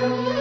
Thank you.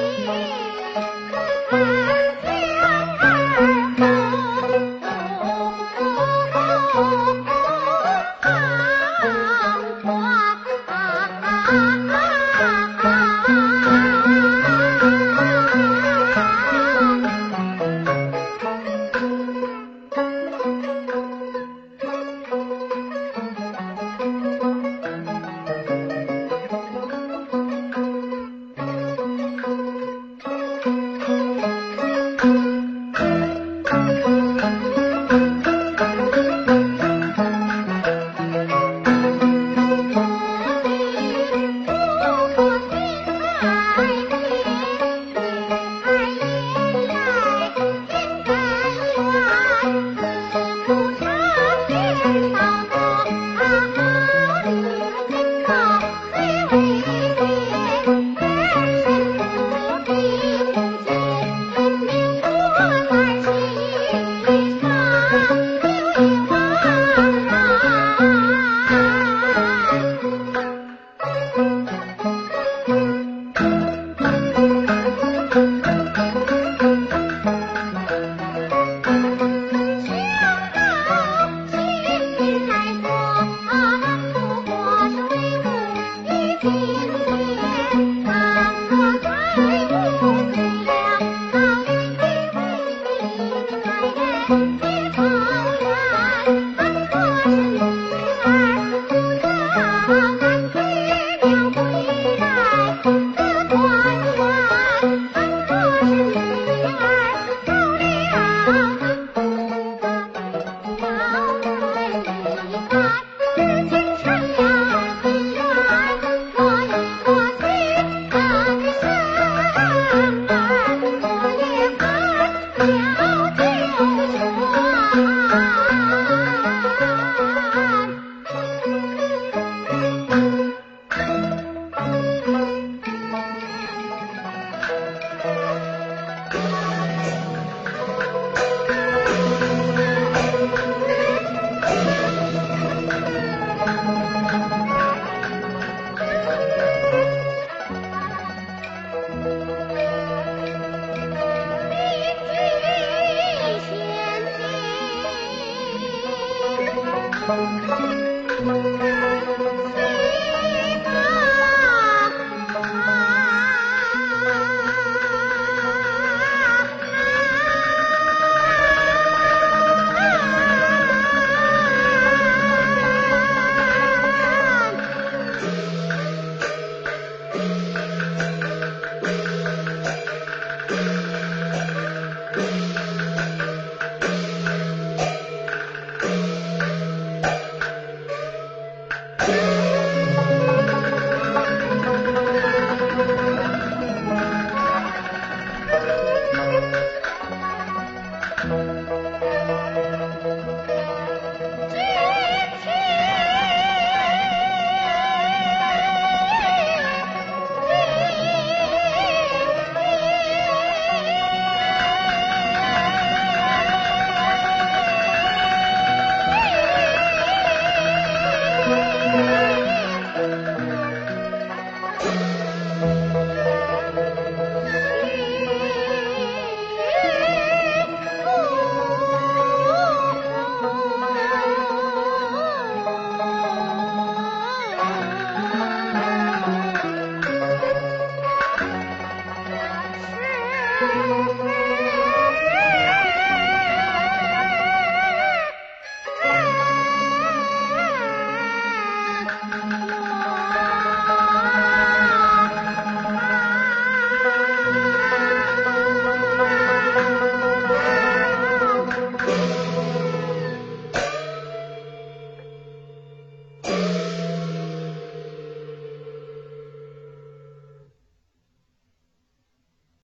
西风寒